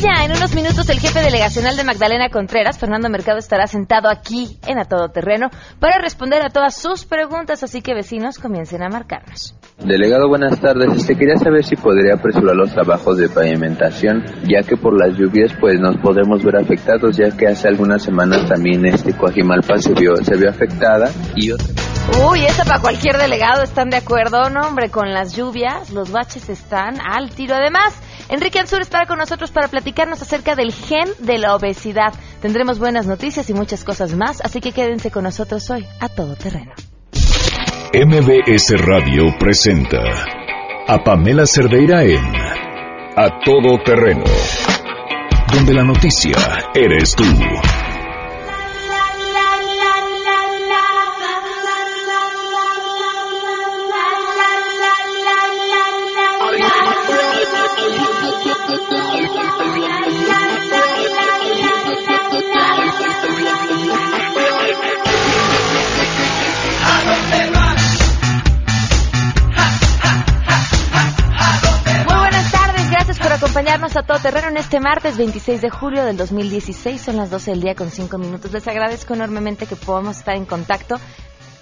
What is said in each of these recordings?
maravilla! En unos minutos el jefe delegacional de Magdalena Contreras, Fernando Mercado, estará sentado aquí en A Todo Terreno para responder a todas sus preguntas, así que vecinos comiencen a marcarnos. Delegado, buenas tardes. Este quería saber si podría apresurar los trabajos de pavimentación, ya que por las lluvias pues nos podemos ver afectados, ya que hace algunas semanas también este Coajimalpa se vio se vio afectada y otra Uy, esa para cualquier delegado, ¿están de acuerdo? No, hombre, con las lluvias, los baches están al tiro. Además, Enrique Ansur estará con nosotros para platicarnos acerca del gen de la obesidad. Tendremos buenas noticias y muchas cosas más, así que quédense con nosotros hoy a todo terreno. MBS Radio presenta a Pamela Cerdeira en A Todo Terreno, donde la noticia eres tú. Acompañarnos a todo terreno en este martes 26 de julio del 2016. Son las 12 del día con 5 minutos. Les agradezco enormemente que podamos estar en contacto.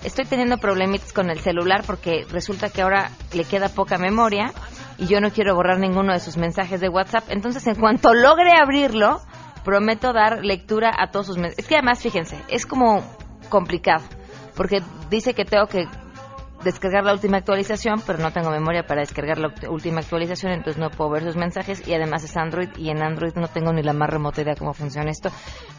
Estoy teniendo problemitas con el celular porque resulta que ahora le queda poca memoria y yo no quiero borrar ninguno de sus mensajes de WhatsApp. Entonces, en cuanto logre abrirlo, prometo dar lectura a todos sus mensajes. Es que además, fíjense, es como complicado porque dice que tengo que descargar la última actualización, pero no tengo memoria para descargar la última actualización, entonces no puedo ver sus mensajes y además es Android y en Android no tengo ni la más remota idea cómo funciona esto,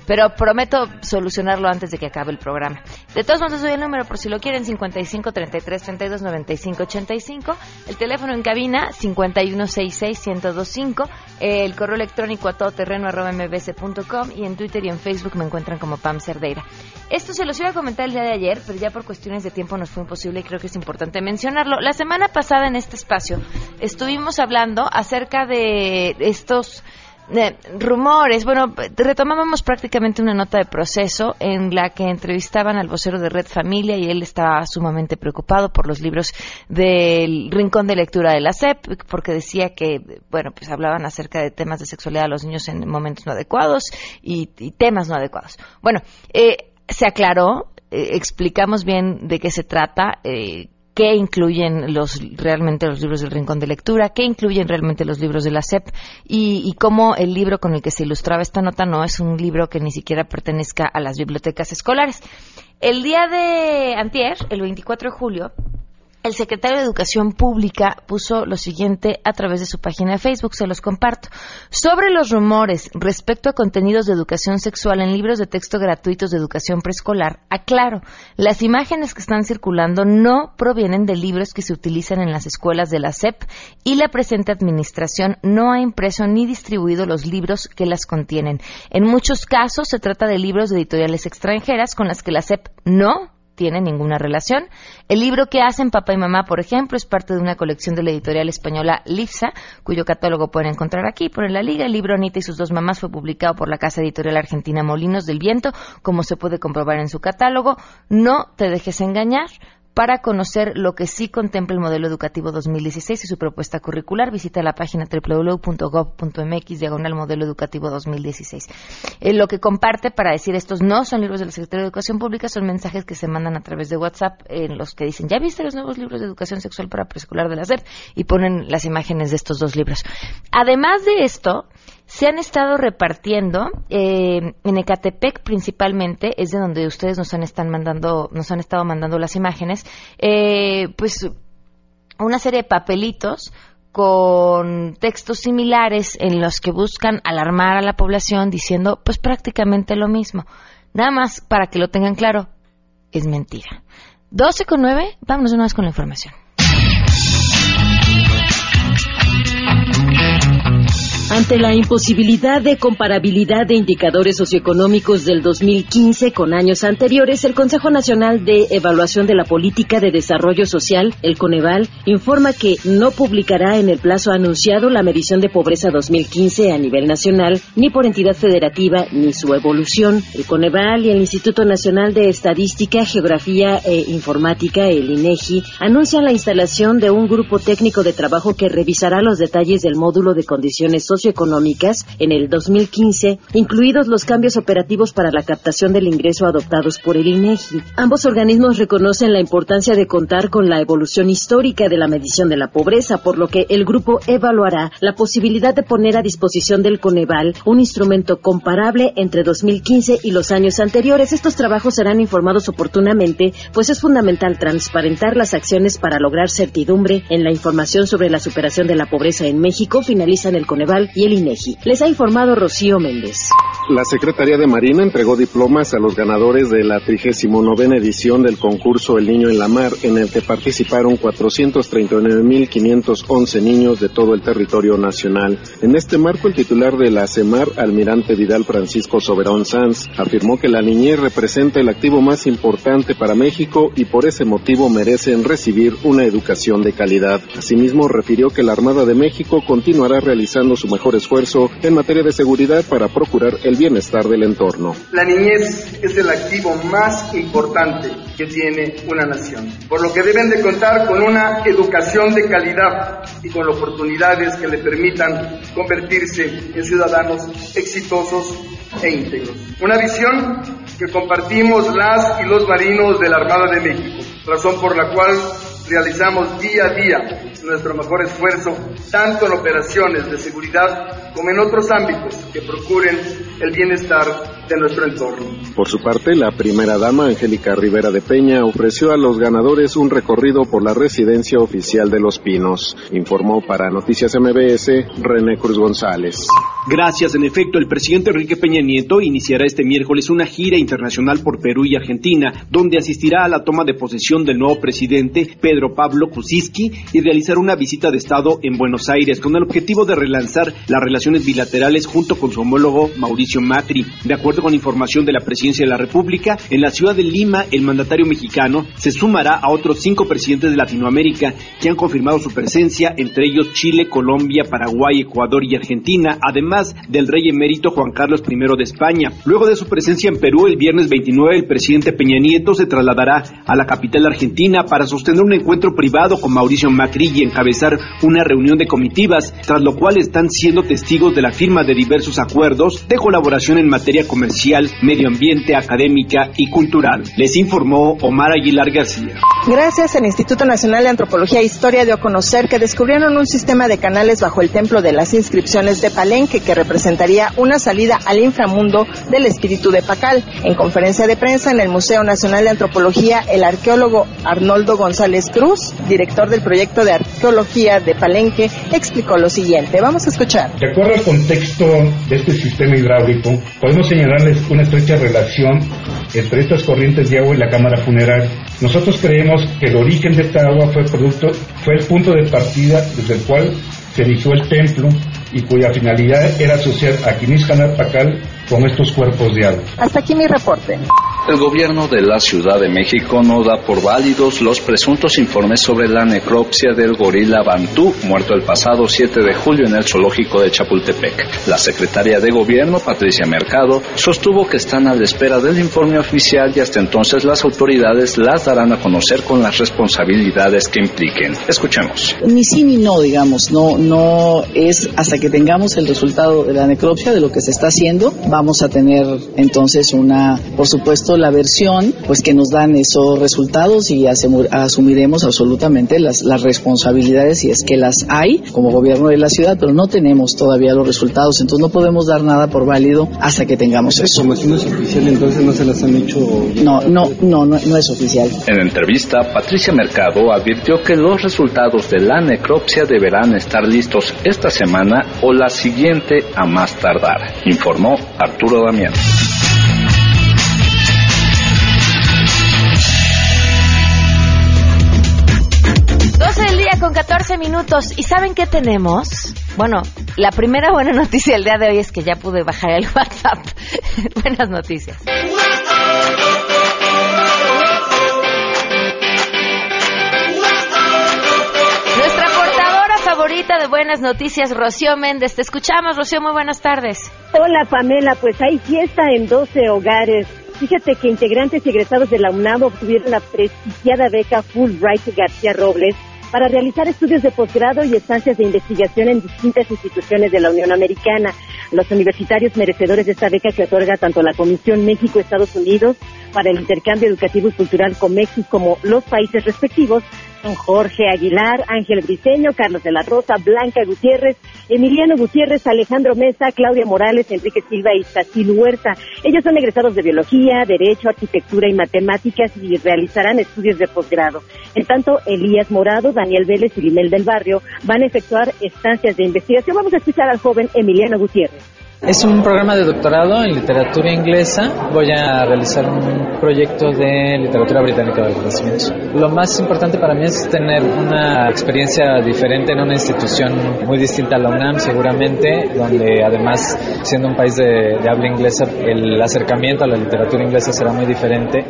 pero prometo solucionarlo antes de que acabe el programa. De todos modos, doy el número por si lo quieren, 55 33 32 95 85, el teléfono en cabina 5166 1025, el correo electrónico a todoterreno arroba y en Twitter y en Facebook me encuentran como Pam Cerdeira. Esto se los iba a comentar el día de ayer, pero ya por cuestiones de tiempo nos fue imposible y creo que es importante mencionarlo. La semana pasada en este espacio estuvimos hablando acerca de estos eh, rumores. Bueno, retomábamos prácticamente una nota de proceso en la que entrevistaban al vocero de Red Familia y él estaba sumamente preocupado por los libros del Rincón de Lectura de la SEP, porque decía que, bueno, pues hablaban acerca de temas de sexualidad a los niños en momentos no adecuados y, temas no adecuados. Bueno, eh, se aclaró, eh, explicamos bien de qué se trata, eh, qué incluyen los realmente los libros del Rincón de Lectura, qué incluyen realmente los libros de la SEP y, y cómo el libro con el que se ilustraba esta nota no es un libro que ni siquiera pertenezca a las bibliotecas escolares. El día de antier, el 24 de julio, el secretario de Educación Pública puso lo siguiente a través de su página de Facebook, se los comparto. Sobre los rumores respecto a contenidos de educación sexual en libros de texto gratuitos de educación preescolar, aclaro, las imágenes que están circulando no provienen de libros que se utilizan en las escuelas de la SEP y la presente administración no ha impreso ni distribuido los libros que las contienen. En muchos casos se trata de libros de editoriales extranjeras con las que la SEP no tiene ninguna relación. El libro que hacen papá y mamá, por ejemplo, es parte de una colección de la editorial española Lifsa, cuyo catálogo pueden encontrar aquí por en la liga. El libro Anita y sus dos mamás fue publicado por la casa editorial argentina Molinos del Viento, como se puede comprobar en su catálogo. No te dejes engañar. Para conocer lo que sí contempla el modelo educativo 2016 y su propuesta curricular, visita la página www.gov.mx diagonal modelo educativo 2016. Eh, lo que comparte para decir estos no son libros del Secretario de Educación Pública, son mensajes que se mandan a través de WhatsApp en los que dicen, ¿ya viste los nuevos libros de educación sexual para preescolar de la SEP? Y ponen las imágenes de estos dos libros. Además de esto, se han estado repartiendo eh, en Ecatepec principalmente es de donde ustedes nos han están mandando nos han estado mandando las imágenes eh, pues una serie de papelitos con textos similares en los que buscan alarmar a la población diciendo pues prácticamente lo mismo. Nada más para que lo tengan claro es mentira. 12 con 9 vámonos una vez con la información Ante la imposibilidad de comparabilidad de indicadores socioeconómicos del 2015 con años anteriores, el Consejo Nacional de Evaluación de la Política de Desarrollo Social, el Coneval, informa que no publicará en el plazo anunciado la medición de pobreza 2015 a nivel nacional, ni por entidad federativa, ni su evolución. El Coneval y el Instituto Nacional de Estadística, Geografía e Informática, el INEGI, anuncian la instalación de un grupo técnico de trabajo que revisará los detalles del módulo de condiciones sociales socioeconómicas en el 2015, incluidos los cambios operativos para la captación del ingreso adoptados por el INEGI. Ambos organismos reconocen la importancia de contar con la evolución histórica de la medición de la pobreza, por lo que el grupo evaluará la posibilidad de poner a disposición del Coneval un instrumento comparable entre 2015 y los años anteriores. Estos trabajos serán informados oportunamente, pues es fundamental transparentar las acciones para lograr certidumbre en la información sobre la superación de la pobreza en México, finalizan el Coneval y el INEGI. Les ha informado Rocío Méndez. La Secretaría de Marina entregó diplomas a los ganadores de la 39 edición del concurso El Niño en la Mar, en el que participaron 439.511 niños de todo el territorio nacional. En este marco, el titular de la CEMAR, almirante Vidal Francisco Soberón Sanz, afirmó que la niñez representa el activo más importante para México y por ese motivo merecen recibir una educación de calidad. Asimismo, refirió que la Armada de México continuará realizando su mejor esfuerzo en materia de seguridad para procurar el bienestar del entorno. La niñez es el activo más importante que tiene una nación, por lo que deben de contar con una educación de calidad y con oportunidades que le permitan convertirse en ciudadanos exitosos e íntegros. Una visión que compartimos las y los marinos de la Armada de México, razón por la cual realizamos día a día nuestro mejor esfuerzo, tanto en operaciones de seguridad como en otros ámbitos que procuren el bienestar de nuestro entorno. Por su parte, la primera dama, Angélica Rivera de Peña, ofreció a los ganadores un recorrido por la residencia oficial de Los Pinos. Informó para Noticias MBS René Cruz González. Gracias. En efecto, el presidente Enrique Peña Nieto iniciará este miércoles una gira internacional por Perú y Argentina, donde asistirá a la toma de posesión del nuevo presidente Pedro Pablo Kuczynski y realizar una visita de Estado en Buenos Aires con el objetivo de relanzar las relaciones bilaterales junto con su homólogo Mauricio Macri. De acuerdo con información de la Presidencia de la República, en la ciudad de Lima, el mandatario mexicano se sumará a otros cinco presidentes de Latinoamérica que han confirmado su presencia, entre ellos Chile, Colombia, Paraguay, Ecuador y Argentina, además del rey emérito Juan Carlos I de España. Luego de su presencia en Perú, el viernes 29, el presidente Peña Nieto se trasladará a la capital argentina para sostener un encuentro privado con Mauricio Macri y encabezar una reunión de comitivas, tras lo cual están siendo testigos de la firma de diversos acuerdos de colaboración en materia comercial, medio ambiente, académica y cultural. Les informó Omar Aguilar García. Gracias, el Instituto Nacional de Antropología e Historia dio a conocer que descubrieron un sistema de canales bajo el templo de las inscripciones de Palenque que representaría una salida al inframundo del espíritu de Pacal. En conferencia de prensa en el Museo Nacional de Antropología, el arqueólogo Arnoldo González Cruz, director del proyecto de arqueología de Palenque, explicó lo siguiente. Vamos a escuchar. De acuerdo al contexto de este sistema hidráulico, podemos una estrecha relación entre estas corrientes de agua y la cámara funeral. Nosotros creemos que el origen de esta agua fue producto, fue el punto de partida desde el cual se erigió el templo y cuya finalidad era asociar a Quiniscanar Pacal con estos cuerpos de agua. Hasta aquí mi reporte. El gobierno de la Ciudad de México no da por válidos los presuntos informes sobre la necropsia del gorila Bantú, muerto el pasado 7 de julio en el zoológico de Chapultepec. La secretaria de gobierno, Patricia Mercado, sostuvo que están a la espera del informe oficial y hasta entonces las autoridades las darán a conocer con las responsabilidades que impliquen. Escuchemos. Ni sí ni no, digamos, no, no es hasta que tengamos el resultado de la necropsia de lo que se está haciendo, vamos a tener entonces una, por supuesto, la versión, pues que nos dan esos resultados y asumiremos absolutamente las, las responsabilidades si es que las hay como gobierno de la ciudad, pero no tenemos todavía los resultados, entonces no podemos dar nada por válido hasta que tengamos eso. Como si no es oficial, entonces no se las han hecho. No, no, no, no, no es oficial. En entrevista, Patricia Mercado advirtió que los resultados de la necropsia deberán estar listos esta semana o la siguiente a más tardar, informó Arturo Damián. Con 14 minutos. ¿Y saben qué tenemos? Bueno, la primera buena noticia del día de hoy es que ya pude bajar el WhatsApp. Buenas noticias. Nuestra portadora favorita de buenas noticias, Rocío Méndez. Te escuchamos, Rocío. Muy buenas tardes. Hola, Pamela. Pues hay fiesta en 12 hogares. Fíjate que integrantes y egresados de la UNAM obtuvieron la prestigiada beca Fulbright García Robles para realizar estudios de posgrado y estancias de investigación en distintas instituciones de la Unión Americana. Los universitarios merecedores de esta beca que otorga tanto la Comisión México-Estados Unidos para el intercambio educativo y cultural con México como los países respectivos son Jorge Aguilar, Ángel Briceño, Carlos de la Rosa, Blanca Gutiérrez, Emiliano Gutiérrez, Alejandro Mesa, Claudia Morales, Enrique Silva y Tacil Huerta. Ellos son egresados de Biología, Derecho, Arquitectura y Matemáticas y realizarán estudios de posgrado. En tanto, Elías Morado, Daniel Vélez y Limel del Barrio van a efectuar estancias de investigación. Vamos a escuchar al joven Emiliano Gutiérrez. Es un programa de doctorado en literatura inglesa. Voy a realizar un proyecto de literatura británica del Renacimiento. Lo más importante para mí es tener una experiencia diferente en una institución muy distinta a la UNAM, seguramente, donde además, siendo un país de, de habla inglesa, el acercamiento a la literatura inglesa será muy diferente.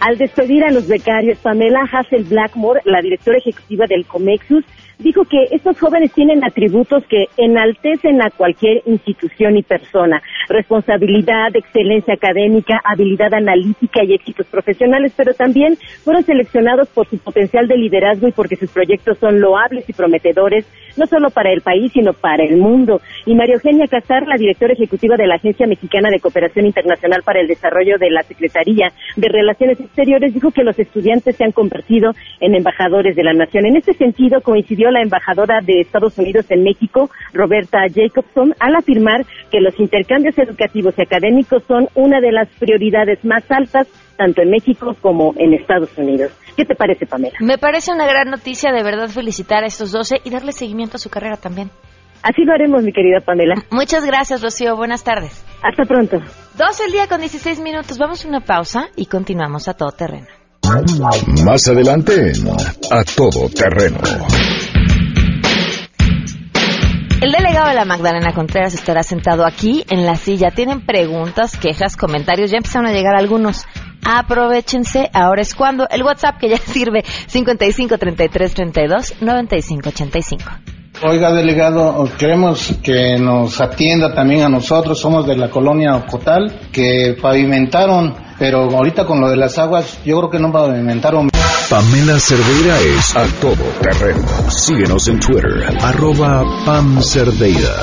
Al despedir a los becarios, Pamela Hassel Blackmore, la directora ejecutiva del Comexus, dijo que estos jóvenes tienen atributos que enaltecen a cualquier institución y persona. Responsabilidad, excelencia académica, habilidad analítica y éxitos profesionales, pero también fueron seleccionados por su potencial de liderazgo y porque sus proyectos son loables y prometedores, no solo para el país, sino para el mundo. Y María Eugenia Casar, la directora ejecutiva de la Agencia Mexicana de Cooperación Internacional para el Desarrollo de la Secretaría de Relaciones Exteriores, dijo que los estudiantes se han convertido en embajadores de la nación. En este sentido, coincidió la embajadora de Estados Unidos en México, Roberta Jacobson, al afirmar que los intercambios educativos y académicos son una de las prioridades más altas tanto en México como en Estados Unidos. ¿Qué te parece, Pamela? Me parece una gran noticia, de verdad, felicitar a estos 12 y darle seguimiento a su carrera también. Así lo haremos, mi querida Pamela. Muchas gracias, Rocío. Buenas tardes. Hasta pronto. 12 el día con 16 minutos. Vamos a una pausa y continuamos a todo terreno. Más adelante, a todo terreno. El delegado de la Magdalena Contreras estará sentado aquí en la silla. Tienen preguntas, quejas, comentarios. Ya empezaron a llegar algunos. Aprovechense, ahora es cuando. El WhatsApp que ya sirve 55 33 32 95 85. Oiga, delegado, queremos que nos atienda también a nosotros, somos de la colonia Ocotal, que pavimentaron, pero ahorita con lo de las aguas, yo creo que no pavimentaron. Pamela Cerdeira es a todo terreno. Síguenos en Twitter, arroba Pam Cerdeira.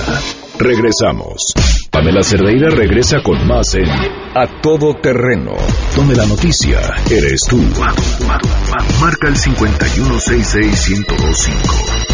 Regresamos. Pamela Cerdeira regresa con más en A Todo Terreno, donde la noticia eres tú. Marca el 5166125.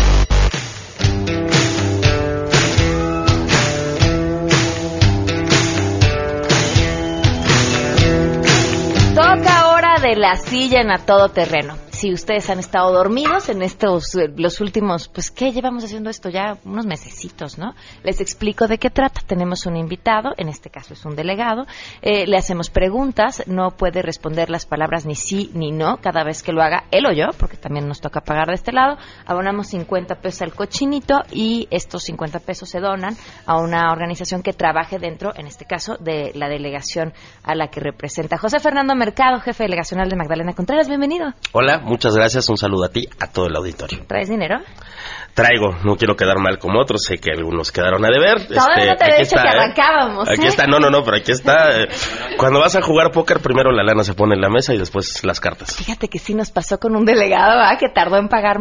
Toca ahora de la silla en a todo terreno. Si ustedes han estado dormidos en estos, eh, los últimos, pues, ¿qué llevamos haciendo esto ya? Unos mesecitos, ¿no? Les explico de qué trata. Tenemos un invitado, en este caso es un delegado, eh, le hacemos preguntas, no puede responder las palabras ni sí ni no cada vez que lo haga él o yo, porque también nos toca pagar de este lado. Abonamos 50 pesos al cochinito y estos 50 pesos se donan a una organización que trabaje dentro, en este caso, de la delegación a la que representa. José Fernando Mercado, jefe delegacional de Magdalena Contreras, bienvenido. Hola, muchas gracias. Un saludo a ti, a todo el auditorio. ¿Traes dinero? Traigo, no quiero quedar mal como otros, sé que algunos quedaron a deber. Todavía no te aquí he dicho está, que ¿eh? arrancábamos. Aquí ¿eh? está, no, no, no, pero aquí está. eh, Cuando vas a jugar póker, primero la lana se pone en la mesa y después las cartas. Fíjate que sí nos pasó con un delegado ¿verdad? que tardó en pagar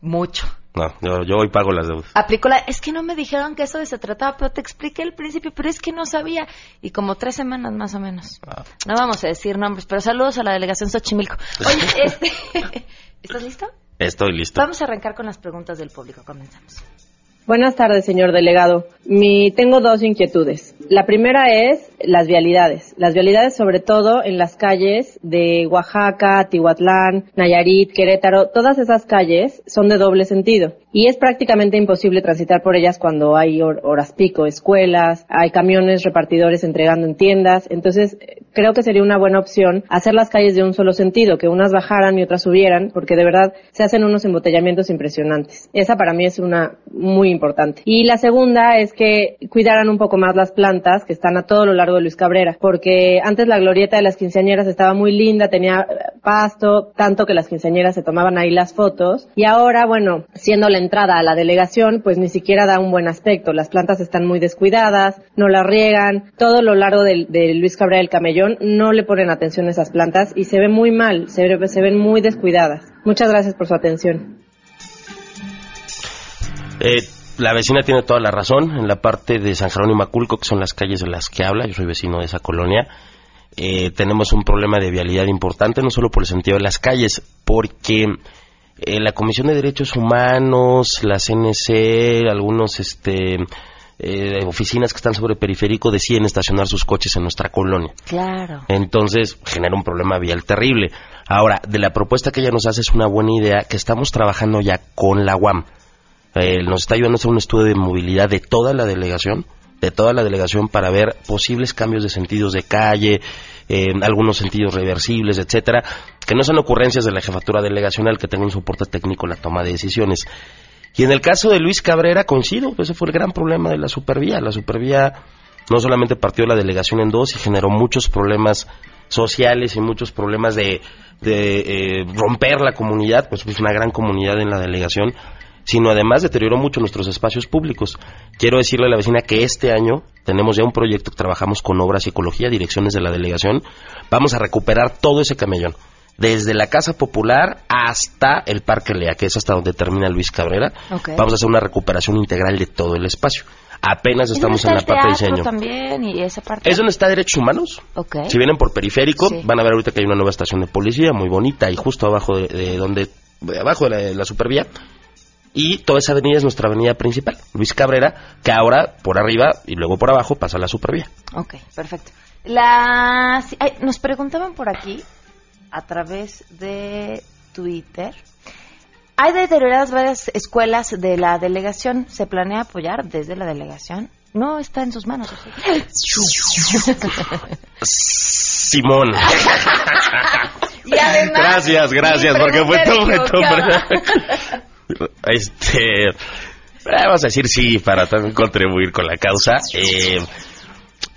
mucho. No, yo, yo hoy pago las deudas. Aplicó la, es que no me dijeron que eso de se trataba, pero te expliqué al principio, pero es que no sabía. Y como tres semanas más o menos. Ah. No vamos a decir nombres, pero saludos a la delegación Xochimilco. Oye, este, ¿estás listo? Estoy listo. Vamos a arrancar con las preguntas del público. Comenzamos. Buenas tardes, señor delegado. Mi, tengo dos inquietudes. La primera es las vialidades. Las vialidades sobre todo en las calles de Oaxaca, Tihuatlán, Nayarit, Querétaro. Todas esas calles son de doble sentido. Y es prácticamente imposible transitar por ellas cuando hay hor- horas pico, escuelas, hay camiones repartidores entregando en tiendas. Entonces, creo que sería una buena opción hacer las calles de un solo sentido, que unas bajaran y otras subieran, porque de verdad se hacen unos embotellamientos impresionantes. Esa para mí es una muy importante. Y la segunda es que cuidaran un poco más las plantas que están a todo lo largo de Luis Cabrera, porque antes la glorieta de las quinceañeras estaba muy linda, tenía eh, pasto, tanto que las quinceañeras se tomaban ahí las fotos. Y ahora, bueno, siendo la entrada a la delegación, pues ni siquiera da un buen aspecto. Las plantas están muy descuidadas, no las riegan. Todo lo largo de, Luis Cabrera del Camellón no le ponen atención a esas plantas y se ve muy mal, se, se ven muy descuidadas. Muchas gracias por su atención. Eh, la vecina tiene toda la razón. En la parte de San Jerónimo Aculco, que son las calles de las que habla, yo soy vecino de esa colonia, eh, tenemos un problema de vialidad importante, no solo por el sentido de las calles, porque eh, la Comisión de Derechos Humanos, la CNC, algunos este, eh, oficinas que están sobre periférico deciden estacionar sus coches en nuestra colonia. Claro. Entonces genera un problema vial terrible. Ahora, de la propuesta que ella nos hace es una buena idea que estamos trabajando ya con la UAM. Nos está ayudando a hacer un estudio de movilidad de toda la delegación de toda la delegación para ver posibles cambios de sentidos de calle, eh, algunos sentidos reversibles, etcétera, que no son ocurrencias de la jefatura delegacional que tenga un soporte técnico en la toma de decisiones. Y en el caso de Luis Cabrera, coincido, ese fue el gran problema de la supervía. La supervía no solamente partió la delegación en dos y generó muchos problemas sociales y muchos problemas de, de eh, romper la comunidad, pues es una gran comunidad en la delegación sino además deterioró mucho nuestros espacios públicos. Quiero decirle a la vecina que este año tenemos ya un proyecto que trabajamos con Obras y Ecología, direcciones de la delegación. Vamos a recuperar todo ese camellón, desde la Casa Popular hasta el Parque Lea, que es hasta donde termina Luis Cabrera. Vamos a hacer una recuperación integral de todo el espacio. Apenas estamos en la parte de diseño. También, y esa parte? Es donde está Derechos Humanos. Si vienen por periférico, van a ver ahorita que hay una nueva estación de policía muy bonita y justo abajo de, donde, abajo de la supervía y toda esa avenida es nuestra avenida principal, Luis Cabrera, que ahora por arriba y luego por abajo pasa la supervía. Ok, perfecto. La, nos preguntaban por aquí, a través de Twitter, hay deterioradas varias escuelas de la delegación. ¿Se planea apoyar desde la delegación? No está en sus manos. Simón. gracias, gracias, porque fue todo, fue todo. Este, eh, vamos a decir sí para también contribuir con la causa. Eh,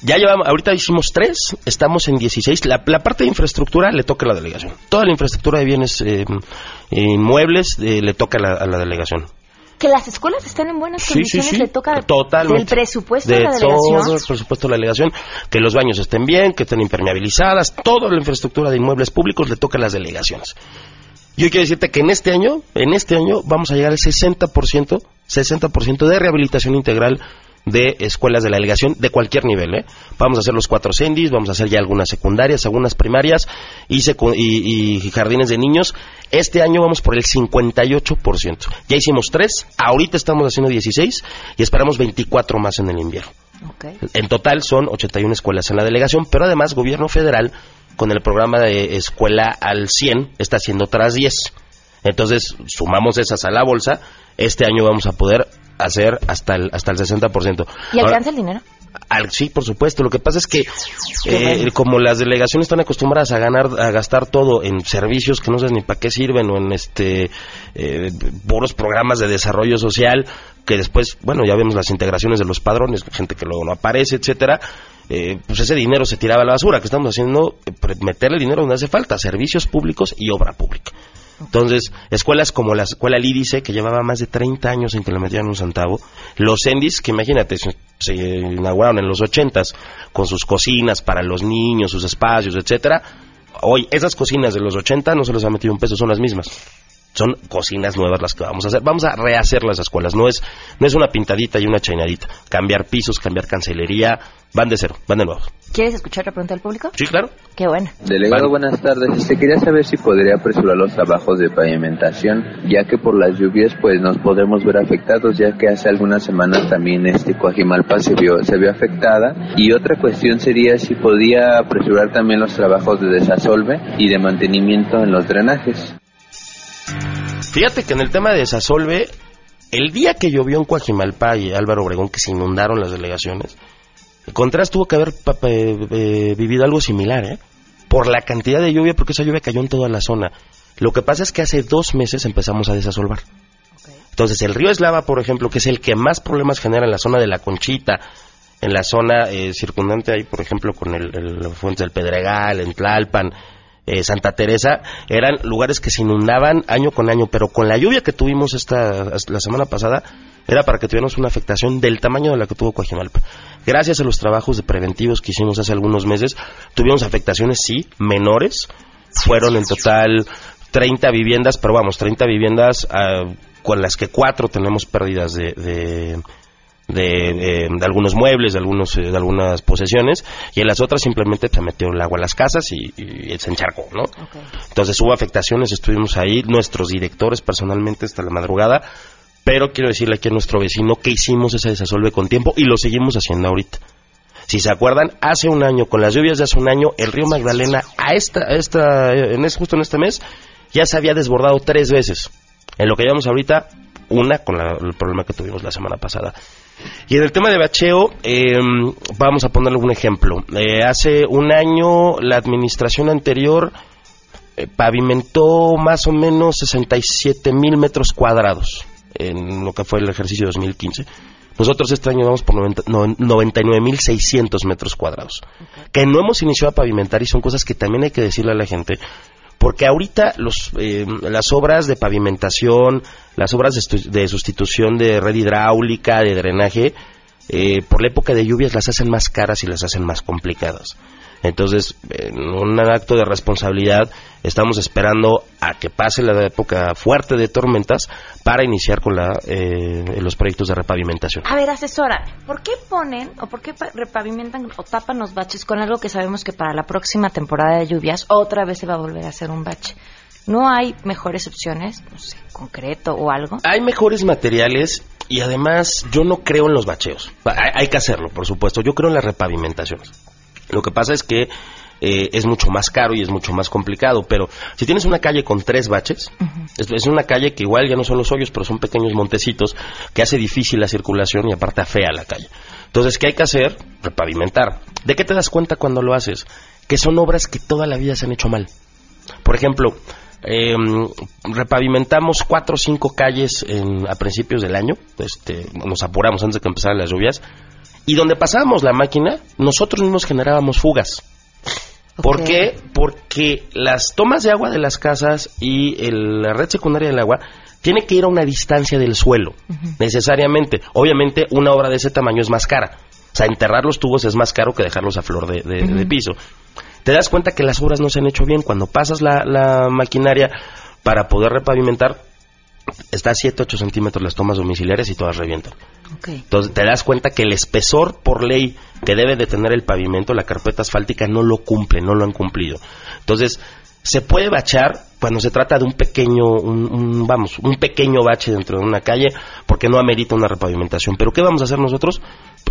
ya llevamos, ahorita hicimos tres, estamos en 16. La, parte de infraestructura le toca a la delegación. Toda la infraestructura de bienes eh, inmuebles le toca a la, delegación. Que las escuelas estén en buenas condiciones le toca Totalmente. del presupuesto de, la delegación. Todo el presupuesto de la delegación, que los baños estén bien, que estén impermeabilizadas, toda la infraestructura de inmuebles públicos le toca a las delegaciones. Yo quiero decirte que en este año, en este año vamos a llegar al 60%, 60% de rehabilitación integral de escuelas de la delegación de cualquier nivel. ¿eh? Vamos a hacer los cuatro CENDIs, vamos a hacer ya algunas secundarias, algunas primarias y, y, jardines de niños. Este año vamos por el 58%. Ya hicimos tres, ahorita estamos haciendo 16 y esperamos 24 más en el invierno. En total son 81 escuelas en la delegación, pero además gobierno federal con el programa de escuela al 100 está haciendo otras 10. Entonces, sumamos esas a la bolsa, este año vamos a poder hacer hasta el, hasta el 60%. ¿Y alcanza el dinero? sí, por supuesto. Lo que pasa es que eh, como las delegaciones están acostumbradas a ganar, a gastar todo en servicios que no sabes ni para qué sirven o en este eh, puros programas de desarrollo social que después, bueno, ya vemos las integraciones de los padrones, gente que luego no aparece, etcétera. Eh, pues ese dinero se tiraba a la basura. que estamos haciendo? meterle dinero donde hace falta, servicios públicos y obra pública. Entonces, escuelas como la escuela Lídice, que llevaba más de 30 años en que le metieran un centavo, los Endis, que imagínate, se, inauguraron en los 80 con sus cocinas para los niños, sus espacios, etcétera. Hoy, esas cocinas de los 80 no se les ha metido un peso, son las mismas son cocinas nuevas las que vamos a hacer. Vamos a rehacer las escuelas, no es, no es una pintadita y una chainadita. Cambiar pisos, cambiar cancelería, van de cero, van de nuevo. ¿Quieres escuchar la pregunta del público? Sí, claro. Qué bueno. Delegado, buenas tardes. Este, quería saber si podría apresurar los trabajos de pavimentación, ya que por las lluvias pues nos podemos ver afectados, ya que hace algunas semanas también este Coajimalpa se vio, se vio afectada. Y otra cuestión sería si podía apresurar también los trabajos de desasolve y de mantenimiento en los drenajes. Fíjate que en el tema de Desasolve, el día que llovió en Coajimalpa y Álvaro Obregón, que se inundaron las delegaciones, Contreras tuvo que haber eh, vivido algo similar, ¿eh? Por la cantidad de lluvia, porque esa lluvia cayó en toda la zona. Lo que pasa es que hace dos meses empezamos a desasolvar. Entonces, el río Eslava, por ejemplo, que es el que más problemas genera en la zona de la Conchita, en la zona eh, circundante ahí, por ejemplo, con el, el Fuente del Pedregal, en Tlalpan, eh, Santa Teresa, eran lugares que se inundaban año con año, pero con la lluvia que tuvimos esta la semana pasada, era para que tuviéramos una afectación del tamaño de la que tuvo Coajimalpa. Gracias a los trabajos de preventivos que hicimos hace algunos meses, tuvimos afectaciones, sí, menores, fueron en total 30 viviendas, pero vamos, 30 viviendas ah, con las que cuatro tenemos pérdidas de, de de, algunos muebles, de, algunos, eh, de algunas posesiones, y en las otras simplemente se metió el agua a las casas y, se encharcó, ¿no? Entonces hubo afectaciones, estuvimos ahí, nuestros directores personalmente hasta la madrugada, pero quiero decirle aquí a nuestro vecino que hicimos ese desasolve con tiempo y lo seguimos haciendo ahorita. Si se acuerdan, hace un año, con las lluvias de hace un año, el río Magdalena, a esta, esta, en es, justo en este mes, ya se había desbordado tres veces. En lo que llevamos ahorita, una con el problema que tuvimos la semana pasada. Y en el tema de bacheo, em, vamos a ponerle un ejemplo. Eh, hace un año la administración anterior eh, pavimentó más o menos 67 mil metros cuadrados en lo que fue el ejercicio 2015. Nosotros este año vamos por 99.600 metros cuadrados. Que no hemos iniciado a pavimentar y son cosas que también hay que decirle a la gente porque ahorita los, eh, las obras de pavimentación, las obras de, sustitución de red hidráulica, de drenaje, eh, por la época de lluvias las hacen más caras y las hacen más complicadas. Entonces, en un acto de responsabilidad, estamos esperando a que pase la época fuerte de tormentas para iniciar con la, eh, los proyectos de repavimentación. A ver, asesora, ¿por qué ponen o por qué repavimentan o tapan los baches con algo que sabemos que para la próxima temporada de lluvias otra vez se va a volver a hacer un bache? ¿No hay mejores opciones, no sé, concreto o algo? Hay mejores materiales y además yo no creo en los bacheos. Hay, hay que hacerlo, por supuesto. Yo creo en las repavimentaciones. Lo que pasa es que eh, es mucho más caro y es mucho más complicado, pero si tienes una calle con tres baches, es, una calle que igual ya no son los hoyos, pero son pequeños montecitos que hace difícil la circulación y aparte fea la calle. Entonces, ¿qué hay que hacer? Repavimentar. ¿De qué te das cuenta cuando lo haces? Que son obras que toda la vida se han hecho mal. Por ejemplo, em, repavimentamos cuatro o cinco calles a principios del año, este, nos apuramos antes de que empezaran las lluvias, y donde pasábamos la máquina, nosotros mismos generábamos fugas. ¿Por qué? Porque las tomas de agua de las casas y la red secundaria del agua tiene que ir a una distancia del suelo, necesariamente. Obviamente, una obra de ese tamaño es más cara. O sea, enterrar los tubos es más caro que dejarlos a flor de, piso. Te das cuenta que las obras no se han hecho bien. Cuando pasas la maquinaria para poder repavimentar, está a 7, 8 centímetros las tomas domiciliarias y todas revientan. Entonces te das cuenta que el espesor por ley que debe de tener el pavimento, la carpeta asfáltica, no lo cumple, no lo han cumplido. Entonces, se puede bachar cuando se trata de un pequeño, un, vamos, un pequeño bache dentro de una calle, porque no amerita una repavimentación. Pero ¿qué vamos a hacer nosotros?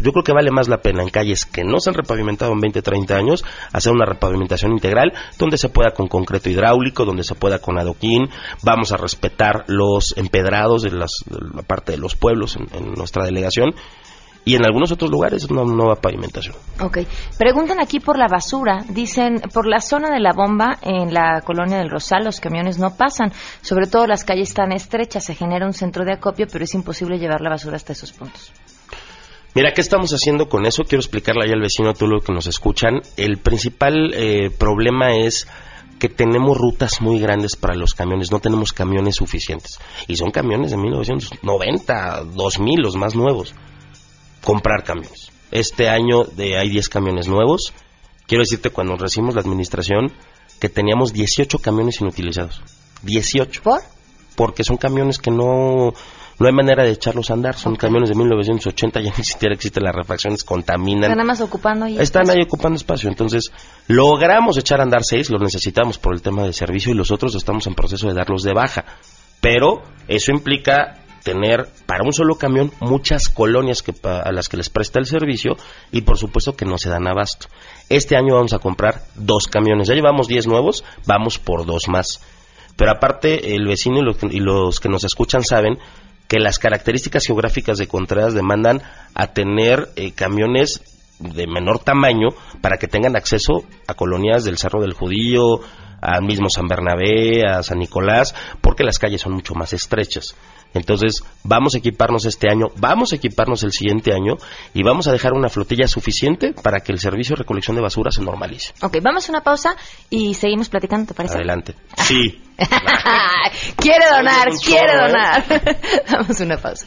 Yo creo que vale más la pena en calles que no se han repavimentado en 20, 30 años, hacer una repavimentación integral, donde se pueda con concreto hidráulico, donde se pueda con adoquín, vamos a respetar los empedrados de, la parte de los pueblos en nuestra delegación, y en algunos otros lugares no, no va pavimentación. Ok. Preguntan aquí por la basura. Dicen, por la zona de la bomba en la colonia del Rosal, los camiones no pasan. Sobre todo las calles están estrechas. Se genera un centro de acopio, pero es imposible llevar la basura hasta esos puntos. Mira, ¿qué estamos haciendo con eso? Quiero explicarle ahí al vecino, tú lo que nos escuchan. El principal eh, problema es que tenemos rutas muy grandes para los camiones, no tenemos camiones suficientes. Y son camiones de 1990, 2000, los más nuevos comprar camiones. Este año de, hay 10 camiones nuevos. Quiero decirte, cuando recibimos la administración, que teníamos 18 camiones inutilizados. 18. ¿Por? Porque son camiones que no, no hay manera de echarlos a andar. Son camiones de 1980, ya ni siquiera existen las refacciones, contaminan. Están nada más ocupando ahí Están ahí ocupando espacio. Entonces, logramos echar a andar seis, los necesitamos por el tema de servicio y los otros estamos en proceso de darlos de baja. Pero eso implica tener para un solo camión muchas colonias que, a las que les presta el servicio y por supuesto que no se dan abasto. Este año vamos a comprar dos camiones, ya llevamos diez nuevos, vamos por dos más. Pero aparte el vecino y los, que nos escuchan saben que las características geográficas de Contreras demandan a tener eh, camiones de menor tamaño para que tengan acceso a colonias del Cerro del Judío, al mismo San Bernabé, a San Nicolás, porque las calles son mucho más estrechas. Entonces, vamos a equiparnos este año, vamos a equiparnos el siguiente año y vamos a dejar una flotilla suficiente para que el servicio de recolección de basura se normalice. Ok, vamos a una pausa y seguimos platicando, ¿te parece? Adelante. Sí. quiere donar, quiere chorro, ¿eh? donar. Vamos a una pausa.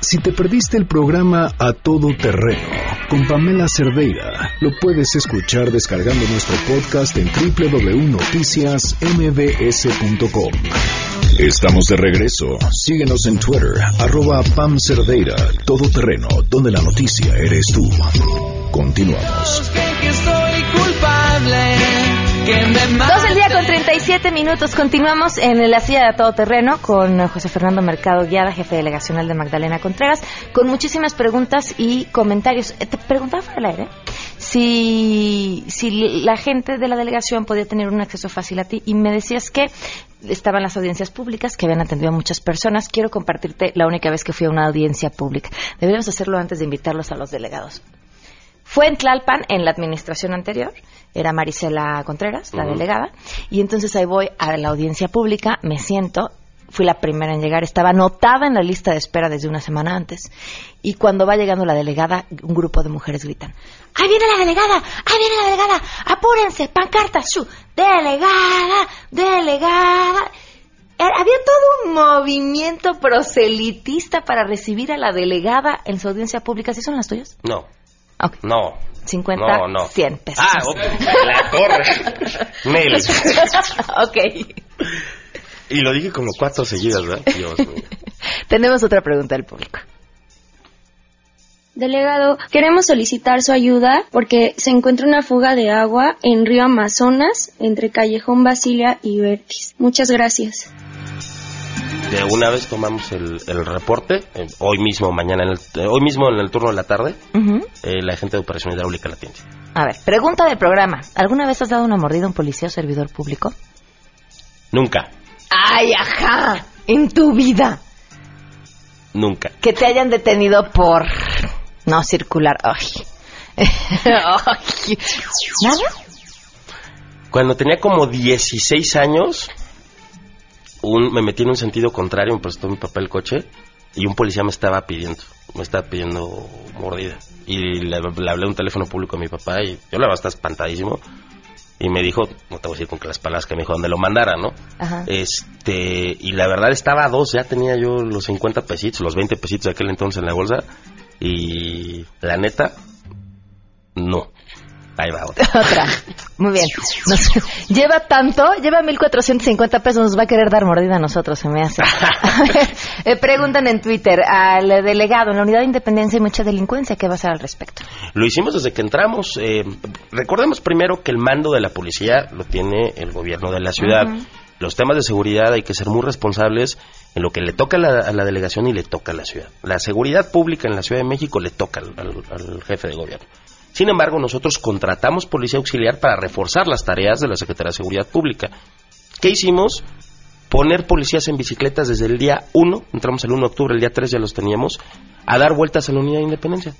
Si te perdiste el programa A Todo Terreno con Pamela Cerdeira, lo puedes escuchar descargando nuestro podcast en www.noticiasmbs.com. Estamos de regreso. Síguenos en Twitter, arroba Pam Cerdeira, Todo Terreno, donde la noticia eres tú. Continuamos. Dos del día con 37 minutos. Continuamos en la silla de todo terreno con José Fernando Mercado Guiada, jefe delegacional de Magdalena Contreras, con muchísimas preguntas y comentarios. Eh, Te preguntaba fuera del aire si, si la gente de la delegación podía tener un acceso fácil a ti y me decías que estaban las audiencias públicas, que habían atendido a muchas personas. Quiero compartirte la única vez que fui a una audiencia pública. Deberíamos hacerlo antes de invitarlos a los delegados. Fue en Tlalpan, en la administración anterior, era Marisela Contreras, la delegada, y entonces ahí voy a la audiencia pública, me siento, fui la primera en llegar, estaba anotada en la lista de espera desde una semana antes, y cuando va llegando la delegada, un grupo de mujeres gritan, ¡ahí viene la delegada! ¡ahí viene la delegada! ¡apúrense! ¡pancartas! ¡Su! ¡delegada! ¡delegada! Era- Había todo un movimiento proselitista para recibir a la delegada en su audiencia pública. ¿Sí son las tuyas? No. No. 50, No, no. 100 pesos. Ah, ok. La torre. Mel. ok. Y lo dije como cuatro seguidas, ¿verdad? Dios mío. Tenemos otra pregunta del público. Delegado, queremos solicitar su ayuda porque se encuentra una fuga de agua en Río Amazonas entre Callejón Basilia y Vertis. Muchas gracias. De una vez tomamos el, el reporte, eh, hoy mismo, mañana, en el, eh, hoy mismo en el turno de la tarde, eh, la gente de operación hidráulica la atiende. A ver, pregunta del programa. ¿Alguna vez has dado una mordida a un policía o servidor público? Nunca, ¡Ay, ajá! En tu vida. nunca. Que te hayan detenido por no circular. Ay. Ay. ¿Nada? Cuando tenía como 16 años, un, me metí en un sentido contrario, me prestó mi papá el coche y un policía me estaba pidiendo, me estaba pidiendo mordida. Y le, le hablé a un teléfono público a mi papá y yo la verdad estaba espantadísimo. Y me dijo, no te voy a decir con que las palabras que me dijo, donde lo mandara, ¿no? Ajá. Este, y la verdad estaba a dos, ya tenía yo los 50 pesitos, los 20 pesitos de aquel entonces en la bolsa. Y la neta, no. Ahí va otra. Otra. Muy bien. Nos- lleva tanto, lleva 1.450 pesos, nos va a querer dar mordida a nosotros, se me hace. A ver, eh, preguntan en Twitter al delegado, en la unidad de independencia hay mucha delincuencia, ¿qué va a hacer al respecto? Lo hicimos desde que entramos. eh, recordemos primero que el mando de la policía lo tiene el gobierno de la ciudad. Los temas de seguridad hay que ser muy responsables en lo que le toca a la, a la delegación y le toca a la ciudad. La seguridad pública en la Ciudad de México le toca al, al- al jefe de gobierno. Sin embargo, nosotros contratamos policía auxiliar para reforzar las tareas de la Secretaría de Seguridad Pública. ¿Qué hicimos? Poner policías en bicicletas desde el día 1, entramos el 1 de octubre, el día 3 ya los teníamos, a dar vueltas a la unidad de independencia.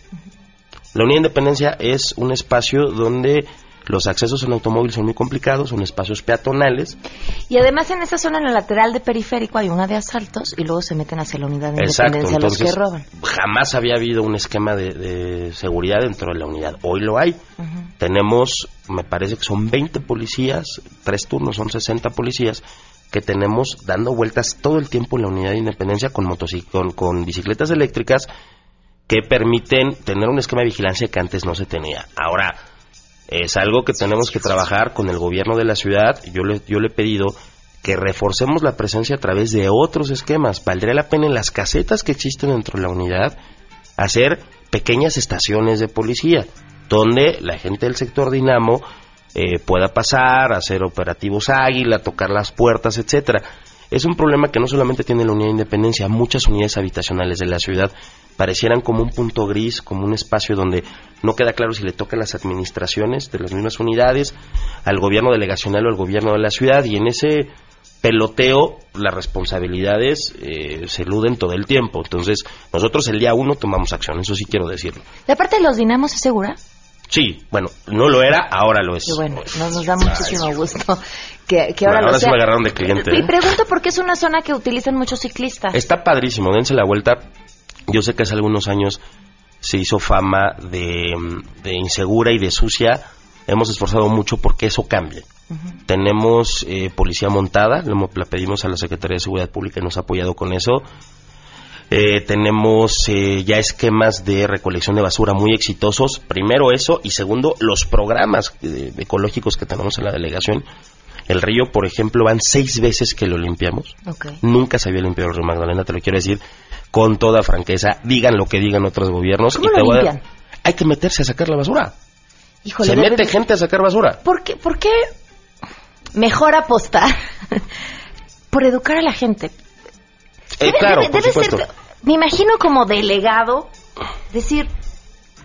La Unidad de Independencia es un espacio donde los accesos en automóvil son muy complicados, son espacios peatonales. Y además en esa zona, en la lateral de periférico, hay una de asaltos y luego se meten hacia la unidad de Exacto, independencia los que entonces roban. jamás había habido un esquema de, de seguridad dentro de la unidad. Hoy lo hay. Tenemos, me parece que son 20 policías, tres turnos, son 60 policías que tenemos dando vueltas todo el tiempo en la unidad de independencia con, con, con bicicletas eléctricas que permiten tener un esquema de vigilancia que antes no se tenía. Ahora, es algo que tenemos que trabajar con el gobierno de la ciudad. Yo le, yo le he pedido que reforcemos la presencia a través de otros esquemas. Valdría la pena en las casetas que existen dentro de la unidad hacer pequeñas estaciones de policía, donde la gente del sector Dinamo eh, pueda pasar, hacer operativos águila, tocar las puertas, etcétera. Es un problema que no solamente tiene la Unidad de Independencia, muchas unidades habitacionales de la ciudad parecieran como un punto gris, como un espacio donde no queda claro si le toca a las administraciones de las mismas unidades, al gobierno delegacional o al gobierno de la ciudad, y en ese peloteo las responsabilidades eh, se eluden todo el tiempo. Entonces, nosotros el día uno tomamos acción, eso sí quiero decirlo. ¿La parte de los dinamos es segura? Sí, bueno, no lo era, ahora lo es. Y bueno, nos, nos da muchísimo gusto que, que ahora Bueno, lo ahora sí sea. me agarraron de cliente. Y ¿eh? pregunto por qué es una zona que utilizan muchos ciclistas. Está padrísimo, dense la vuelta. Yo sé que hace algunos años se hizo fama de, de insegura y de sucia. Hemos esforzado mucho porque eso cambie. Tenemos eh, policía montada, la pedimos a la Secretaría de Seguridad Pública y nos ha apoyado con eso. Eh, tenemos eh, ya esquemas de recolección de basura muy exitosos. Primero eso y segundo los programas eh, ecológicos que tenemos en la delegación. El río, por ejemplo, van seis veces que lo limpiamos. Nunca se había limpiado el río Magdalena, te lo quiero decir con toda franqueza. Digan lo que digan otros gobiernos. ¿Cómo y te lo voy a-? Hay que meterse a sacar la basura. Híjole, se mete gente a sacar basura. ¿Por qué, por qué mejor apostar por educar a la gente? Eh, Debe- claro, debe- por debe supuesto. ser- me imagino como delegado decir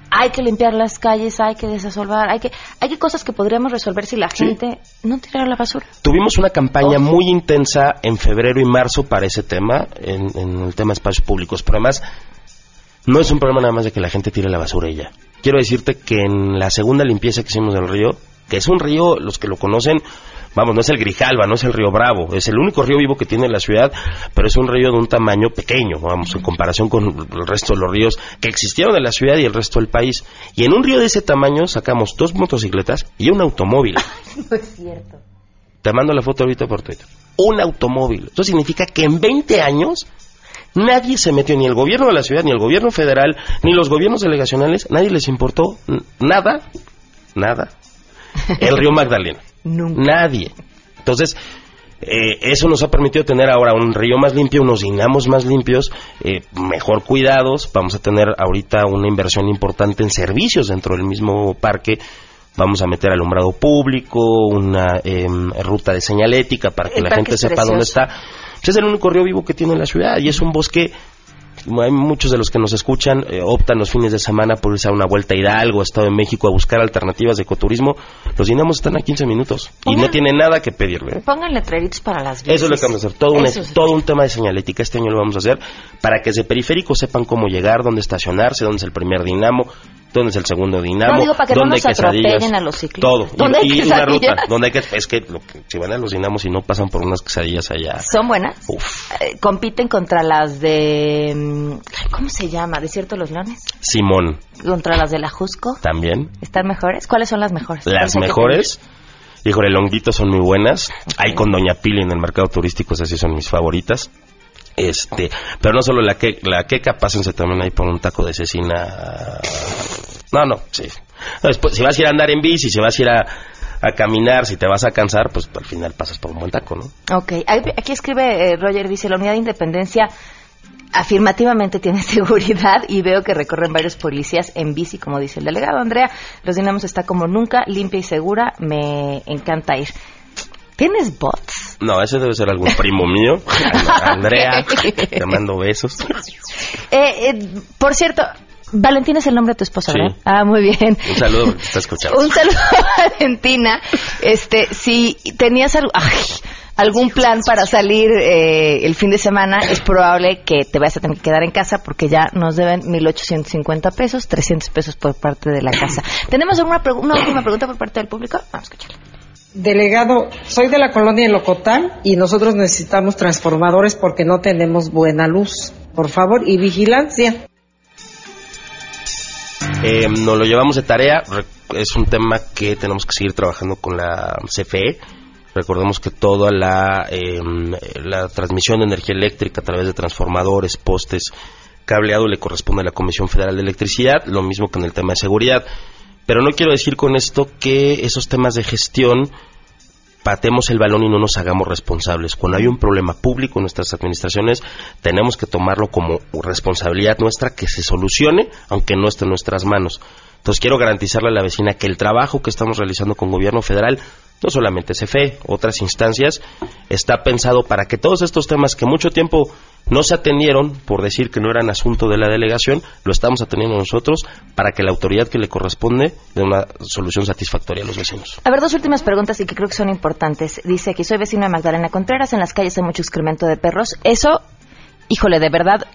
hay que limpiar las calles, hay que desasolvar, hay que hay que cosas que podríamos resolver si la gente no tirara la basura. Tuvimos una campaña muy intensa en febrero y marzo para ese tema, en, en el tema de espacios públicos. Pero además, no es un problema nada más de que la gente tire la basura y ya. Quiero decirte que en la segunda limpieza que hicimos del río, que es un río, los que lo conocen, vamos, no es el Grijalva, no es el río Bravo, es el único río vivo que tiene la ciudad, pero es un río de un tamaño pequeño, vamos, en comparación con el resto de los ríos que existieron en la ciudad y el resto del país. Y en un río de ese tamaño sacamos dos motocicletas y un automóvil. No es cierto. Te mando la foto ahorita por Twitter. Un automóvil. Eso significa que en 20 años nadie se metió, ni el gobierno de la ciudad, ni el gobierno federal, ni los gobiernos delegacionales, nadie les importó nada, nada. El río Magdalena. Nadie. Entonces, eh, eso nos ha permitido tener ahora un río más limpio, unos dinamos más limpios, eh, mejor cuidados. Vamos a tener ahorita una inversión importante en servicios dentro del mismo parque. Vamos a meter alumbrado público, una em, ruta de señalética para que El la gente sepa dónde está. Pues es el único río vivo que tiene la ciudad y es un bosque hay muchos de los que nos escuchan eh, optan los fines de semana por irse a una vuelta a Hidalgo, Estado de México, a buscar alternativas de ecoturismo. Los dinamos están a 15 minutos y no tiene nada que pedirle. ¿eh? Pongan letreritos para las bicis. Eso es lo que vamos a hacer, todo un, Eso es- todo un tema de señalética. Este año lo vamos a hacer para que desde periféricos sepan cómo llegar, dónde estacionarse, dónde es el primer dinamo, dónde es el segundo dinamo, No, digo, para que no dónde nos hay quesadillas. atropellen a los ciclistas. Todo. Y- ¿Dónde hay y, una ruta, donde hay que, es que, lo que- si van a los dinamos y no pasan por unas quesadillas allá. ¿Son buenas? Eh, compiten contra las de... mm, ¿Cómo se llama? ¿Desierto de los Leones? Simón, ¿Contra las de la Jusco? también. ¿Están mejores? ¿Cuáles son las mejores? Las ¿Cuáles hay que mejores, híjole, longuitos son muy buenas. Hay con Doña Pili en el mercado turístico, esas sí son mis favoritas. Este, pero no solo la que la queca, pásense también ahí por un taco de cecina. No, no, sí. Después, si vas a ir a andar en bici, si vas a ir a, a caminar, si te vas a cansar, pues al final pasas por un buen taco, ¿no? Ok, aquí escribe eh, Roger, dice, la unidad de independencia afirmativamente tiene seguridad y veo que recorren varios policías en bici, como dice el delegado Andrea. Los Dinamos está como nunca, limpia y segura, me encanta ir. ¿Tienes bots? No, ese debe ser algún primo mío. Andrea, te mando besos. Eh, eh, por cierto, Valentina es el nombre de tu esposa, Sí. ¿verdad? Ah, muy bien. Un saludo, te está escuchando. Un saludo a Valentina. Este, si tenías algo, ay, algún plan para salir eh, el fin de semana, es probable que te vayas a tener que quedar en casa porque ya nos deben 1.850 pesos, 300 pesos por parte de la casa. ¿Tenemos alguna pregu- una última pregunta por parte del público? Vamos a escucharla. Delegado, soy de la colonia Locotal y nosotros necesitamos transformadores porque no tenemos buena luz. Por favor, y vigilancia. Eh, nos lo llevamos de tarea. Re- Es un tema que tenemos que seguir trabajando con la CFE. Recordemos que toda la, eh, la transmisión de energía eléctrica a través de transformadores, postes, cableado le corresponde a la Comisión Federal de Electricidad, lo mismo que en el tema de seguridad. Pero no quiero decir con esto que esos temas de gestión patemos el balón y no nos hagamos responsables. Cuando hay un problema público en nuestras administraciones, tenemos que tomarlo como responsabilidad nuestra que se solucione, aunque no esté en nuestras manos. Entonces quiero garantizarle a la vecina que el trabajo que estamos realizando con gobierno federal, no solamente CFE, otras instancias, está pensado para que todos estos temas que mucho tiempo no se atendieron por decir que no eran asunto de la delegación, lo estamos atendiendo nosotros para que la autoridad que le corresponde dé una solución satisfactoria a los vecinos. A ver, dos últimas preguntas y que creo que son importantes. Dice que soy vecino de Magdalena Contreras, en las calles hay mucho excremento de perros. Eso, híjole, de verdad,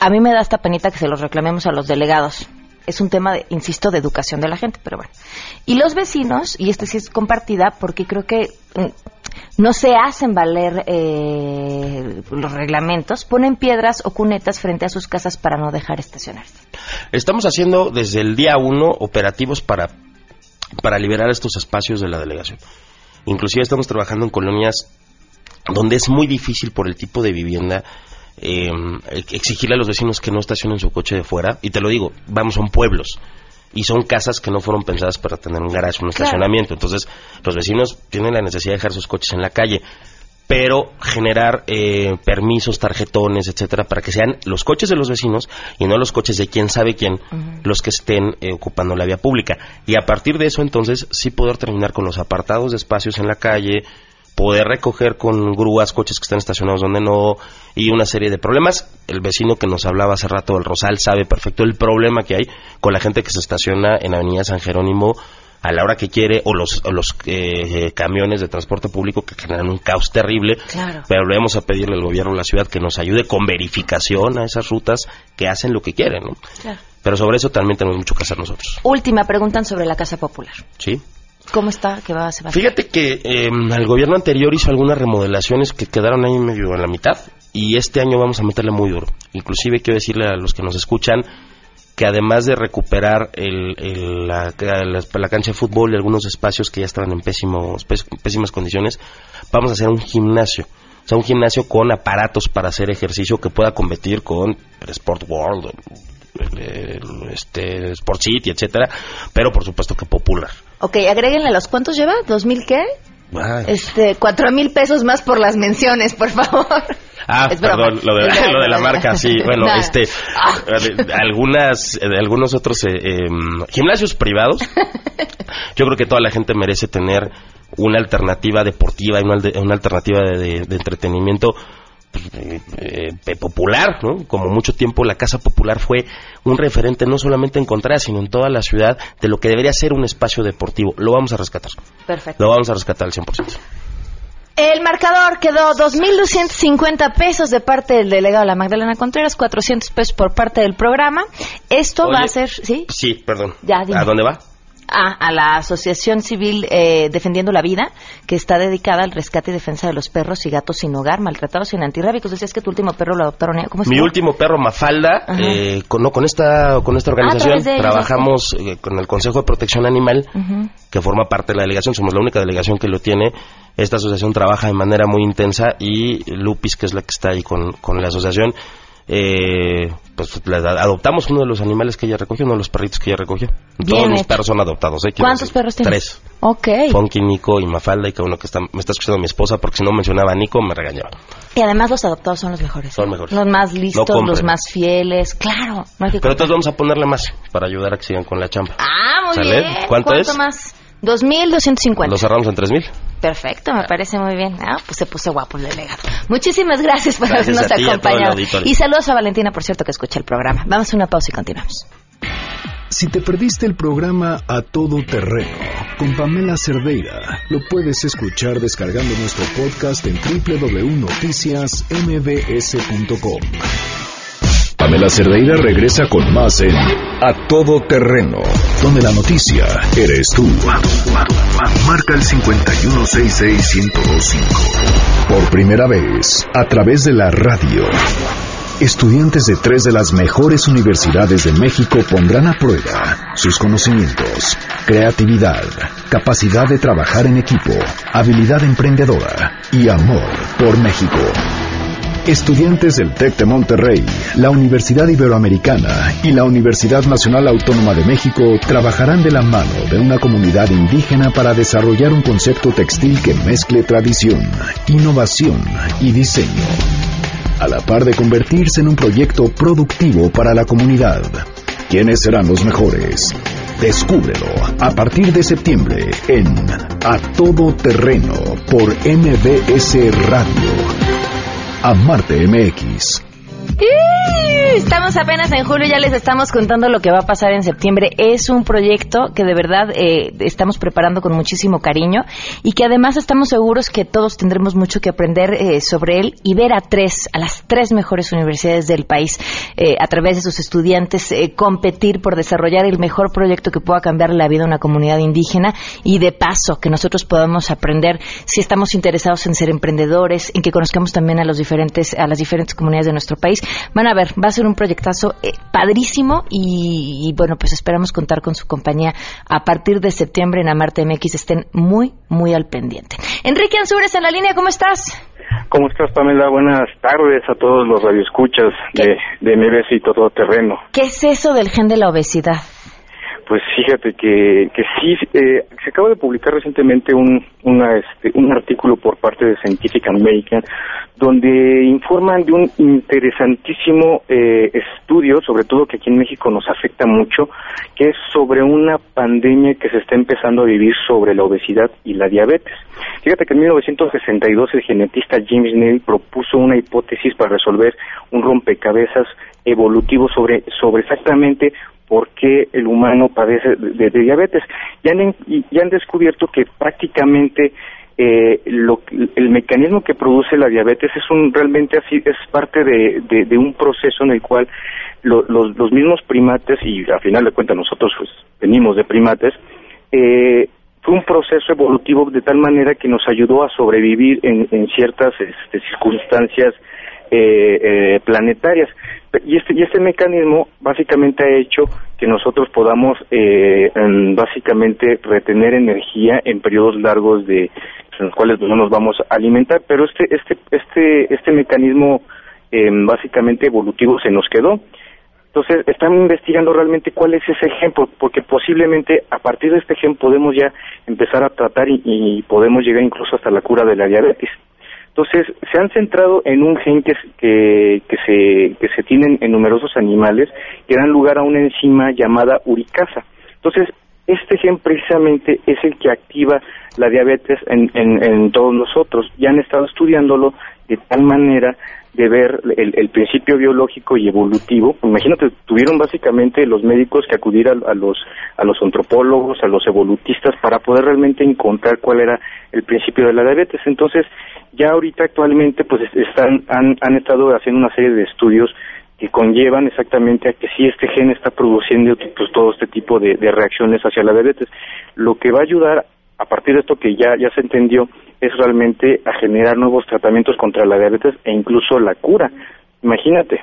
a mí me da esta penita que se los reclamemos a los delegados. Es un tema, de, insisto, de educación de la gente, pero bueno. Y los vecinos, y este sí es compartida, porque creo que mm, no se hacen valer eh, los reglamentos, ponen piedras o cunetas frente a sus casas para no dejar estacionarse. Estamos haciendo desde el día uno operativos para, para liberar estos espacios de la delegación. Inclusive estamos trabajando en colonias donde es muy difícil por el tipo de vivienda eh, exigirle a los vecinos que no estacionen su coche de fuera. Y te lo digo, vamos, son pueblos. Y son casas que no fueron pensadas para tener un garaje, un estacionamiento. Entonces, los vecinos tienen la necesidad de dejar sus coches en la calle. Pero generar eh, permisos, tarjetones, etcétera, para que sean los coches de los vecinos y no los coches de quién sabe quién los que estén eh, ocupando la vía pública. Y a partir de eso, entonces, sí poder terminar con los apartados de espacios en la calle, poder recoger con grúas coches que están estacionados donde no y una serie de problemas. El vecino que nos hablaba hace rato del Rosal sabe perfecto el problema que hay con la gente que se estaciona en Avenida San Jerónimo a la hora que quiere o los, los eh, camiones de transporte público que generan un caos terrible. Pero le vamos a pedirle al gobierno de la ciudad que nos ayude con verificación a esas rutas que hacen lo que quieren. Pero sobre eso también tenemos mucho que hacer nosotros. Última, pregunta sobre la Casa Popular. Sí. ¿Cómo está? ¿Qué va, hacer? Fíjate que em, el gobierno anterior hizo algunas remodelaciones que quedaron ahí medio a la mitad y este año vamos a meterle muy duro. Inclusive quiero decirle a los que nos escuchan que además de recuperar la, cancha de fútbol y algunos espacios que ya estaban en pésimos, pésimas condiciones, vamos a hacer un gimnasio. O sea, un gimnasio con aparatos para hacer ejercicio que pueda competir con el Sport World, el, este, Sport City, etcétera, pero por supuesto que popular. Ok, agréguenle los cuántos lleva, ¿dos mil qué? Este, cuatro mil pesos más por las menciones, por favor. Ah, perdón, lo de, lo de la marca, sí. Bueno, este, ah. algunas, algunos otros eh, em, gimnasios privados. Yo creo que toda la gente merece tener una alternativa deportiva y una, una alternativa de, de entretenimiento eh, popular, ¿no? Como mucho tiempo la Casa Popular fue un referente no solamente en Contreras, sino en toda la ciudad de lo que debería ser un espacio deportivo. Lo vamos a rescatar. Perfecto. Lo vamos a rescatar al 100%. El marcador quedó 2.250 pesos de parte del delegado de la Magdalena Contreras, 400 pesos por parte del programa. Esto va a ser, ¿sí? Sí, perdón. Ya, ¿A dónde va? A, la Asociación Civil eh, Defendiendo la Vida, que está dedicada al rescate y defensa de los perros y gatos sin hogar, maltratados y antirrábicos. Decías que tu último perro lo adoptaron. ¿eh? ¿Cómo Mi último perro, Mafalda, eh, con, no, con, esta, con esta organización trabajamos con el Consejo de Protección Animal, que forma parte de la delegación. Somos la única delegación que lo tiene. Esta asociación trabaja de manera muy intensa y Lupis, que es la que está ahí con, con la asociación, eh, pues adoptamos uno de los animales que ella recogió, uno de los perritos que ella recogió. Todos los perros son adoptados. ¿eh? ¿Cuántos perros tienes? Tres. Ok. Funky, Nico y Mafalda, y que uno que está, me está escuchando mi esposa, porque si no mencionaba a Nico, me regañaba. Y además los adoptados son los mejores. Son mejores. Los más listos, los más fieles, claro. Pero entonces vamos a ponerle más para ayudar a que sigan con la chamba. Ah, muy bien. ¿Cuánto, ¿Cuánto es? más? 2.250. ¿Lo cerramos en 3.000? Perfecto, me parece muy bien. Ah, pues se puso guapo el delegado. Muchísimas gracias por habernos acompañado. Y saludos a Valentina, por cierto, que escucha el programa. Vamos a una pausa y continuamos. Si te perdiste el programa A Todo Terreno con Pamela Cerdeira, lo puedes escuchar descargando nuestro podcast en www.noticiasmbs.com. Pamela Cerdeira regresa con más en A Todo Terreno, donde la noticia eres tú. Marca el 5166125. Por primera vez, a través de la radio. Estudiantes de tres de las mejores universidades de México pondrán a prueba sus conocimientos, creatividad, capacidad de trabajar en equipo, habilidad emprendedora y amor por México. Estudiantes del TEC de Monterrey, la Universidad Iberoamericana y la Universidad Nacional Autónoma de México trabajarán de la mano de una comunidad indígena para desarrollar un concepto textil que mezcle tradición, innovación y diseño, a la par de convertirse en un proyecto productivo para la comunidad. ¿Quiénes serán los mejores? Descúbrelo a partir de septiembre en A Todo Terreno por MBS Radio. Amarte MX. Estamos apenas en julio, ya les estamos contando lo que va a pasar en septiembre. Es un proyecto que de verdad eh, estamos preparando con muchísimo cariño y que además estamos seguros que todos tendremos mucho que aprender eh, sobre él y ver a tres, a las tres mejores universidades del país, eh, a través de sus estudiantes, competir por desarrollar el mejor proyecto que pueda cambiar la vida de una comunidad indígena y de paso que nosotros podamos aprender si estamos interesados en ser emprendedores, en que conozcamos también a los diferentes, a las diferentes comunidades de nuestro país. Van a ver, va a ser un proyectazo eh, padrísimo y, bueno, pues esperamos contar con su compañía a partir de septiembre en Amarte MX. Estén muy, muy al pendiente. Enrique Ansures en la línea, ¿cómo estás? ¿Cómo estás, Pamela? Buenas tardes a todos los radioescuchas de, de MBS y Todo Terreno. ¿Qué es eso del gen de la obesidad? Pues fíjate que, que sí, eh, se acaba de publicar recientemente un, una, este, un artículo por parte de Scientific American donde informan de un interesantísimo eh, estudio, sobre todo que aquí en México nos afecta mucho, que es sobre una pandemia que se está empezando a vivir sobre la obesidad y la diabetes. Fíjate que en 1962 el genetista James Neal propuso una hipótesis para resolver un rompecabezas evolutivo sobre, sobre exactamente por qué el humano padece de, diabetes. Ya han, ya han descubierto que prácticamente eh, lo, el mecanismo que produce la diabetes es un realmente así es parte de, de, un proceso en el cual los, los, mismos primates y a final de cuentas nosotros pues, venimos de primates eh, fue un proceso evolutivo de tal manera que nos ayudó a sobrevivir en, en ciertas este, circunstancias eh, eh, planetarias. Y este, y este mecanismo básicamente ha hecho que nosotros podamos eh, básicamente retener energía en periodos largos de en los cuales no nos vamos a alimentar, pero este, este, este, este mecanismo eh, básicamente evolutivo se nos quedó. Entonces, están investigando realmente cuál es ese ejemplo, porque posiblemente a partir de este gen podemos ya empezar a tratar y, y podemos llegar incluso hasta la cura de la diabetes. Entonces, se han centrado en un gen que, que, se, que se tienen en numerosos animales que dan lugar a una enzima llamada uricasa. Entonces, este gen precisamente es el que activa la diabetes en, en, en todos nosotros. Ya han estado estudiándolo de tal manera de ver el, principio biológico y evolutivo. Imagínate, tuvieron básicamente los médicos que acudir a, los a los antropólogos, a los evolutistas para poder realmente encontrar cuál era el principio de la diabetes. Entonces, ya ahorita actualmente pues están han, han estado haciendo una serie de estudios que conllevan exactamente a que si este gen está produciendo pues, todo este tipo de, de reacciones hacia la diabetes, lo que va a ayudar a partir de esto que ya, ya se entendió, es realmente a generar nuevos tratamientos contra la diabetes e incluso la cura. Imagínate.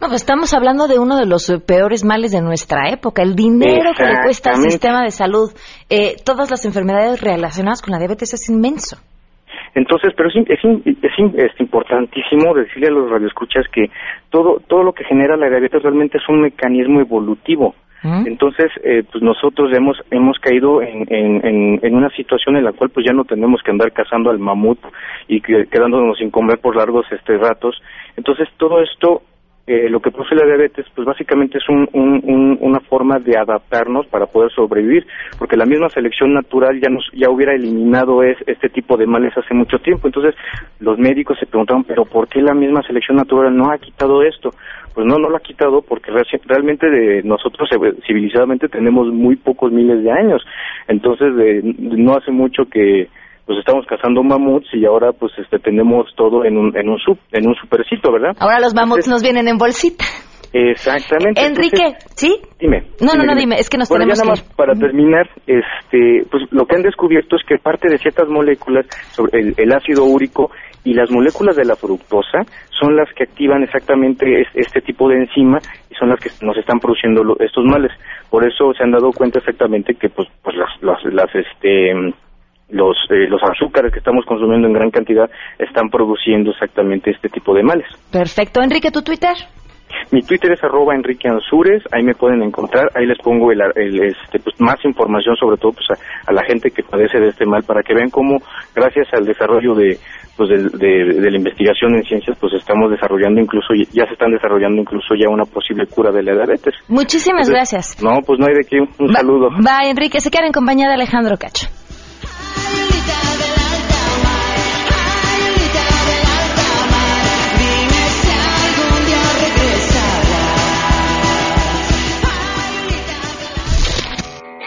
No, pues estamos hablando de uno de los peores males de nuestra época, el dinero que le cuesta al sistema de salud. Eh, todas las enfermedades relacionadas con la diabetes es inmenso. Entonces, pero es, es, es, es, importantísimo decirle a los radioescuchas que todo, todo lo que genera la diabetes realmente es un mecanismo evolutivo. Entonces, eh, pues nosotros hemos hemos caído en, en, una situación en la cual pues ya no tenemos que andar cazando al mamut y quedándonos sin comer por largos este ratos. Entonces, todo esto eh, lo que produce la diabetes, pues básicamente es un, un, una forma de adaptarnos para poder sobrevivir, porque la misma selección natural ya nos ya hubiera eliminado es, este tipo de males hace mucho tiempo. Entonces, los médicos se preguntaban, pero ¿por qué la misma selección natural no ha quitado esto? Pues no, no lo ha quitado porque realmente de nosotros civilizadamente tenemos muy pocos miles de años. Entonces, no hace mucho que pues estamos cazando mamuts y ahora pues este tenemos todo en un en un en un supercito, ¿verdad? Ahora los mamuts nos vienen en bolsita. Exactamente. Enrique, ¿sí? Dime. No, no, no, dime, es que nos tenemos nada más para terminar, este, pues lo que han descubierto es que parte de ciertas moléculas, sobre el, ácido úrico y las moléculas de la fructosa son las que activan exactamente este tipo de enzima y son las que nos están produciendo estos males. Por eso se han dado cuenta exactamente que pues pues las las, las este los, eh, los azúcares que estamos consumiendo en gran cantidad están produciendo exactamente este tipo de males. Perfecto. Enrique, ¿tu Twitter? Mi Twitter es arroba Enrique Ansures, ahí me pueden encontrar, ahí les pongo el, este, pues, más información sobre todo pues, a, la gente que padece de este mal para que vean cómo gracias al desarrollo de, pues, de, la investigación en ciencias pues estamos desarrollando incluso, ya se están desarrollando incluso ya una posible cura de la diabetes. Muchísimas gracias. No, pues no hay de qué, un saludo. Va Enrique, se queda en compañía de Alejandro Cacho.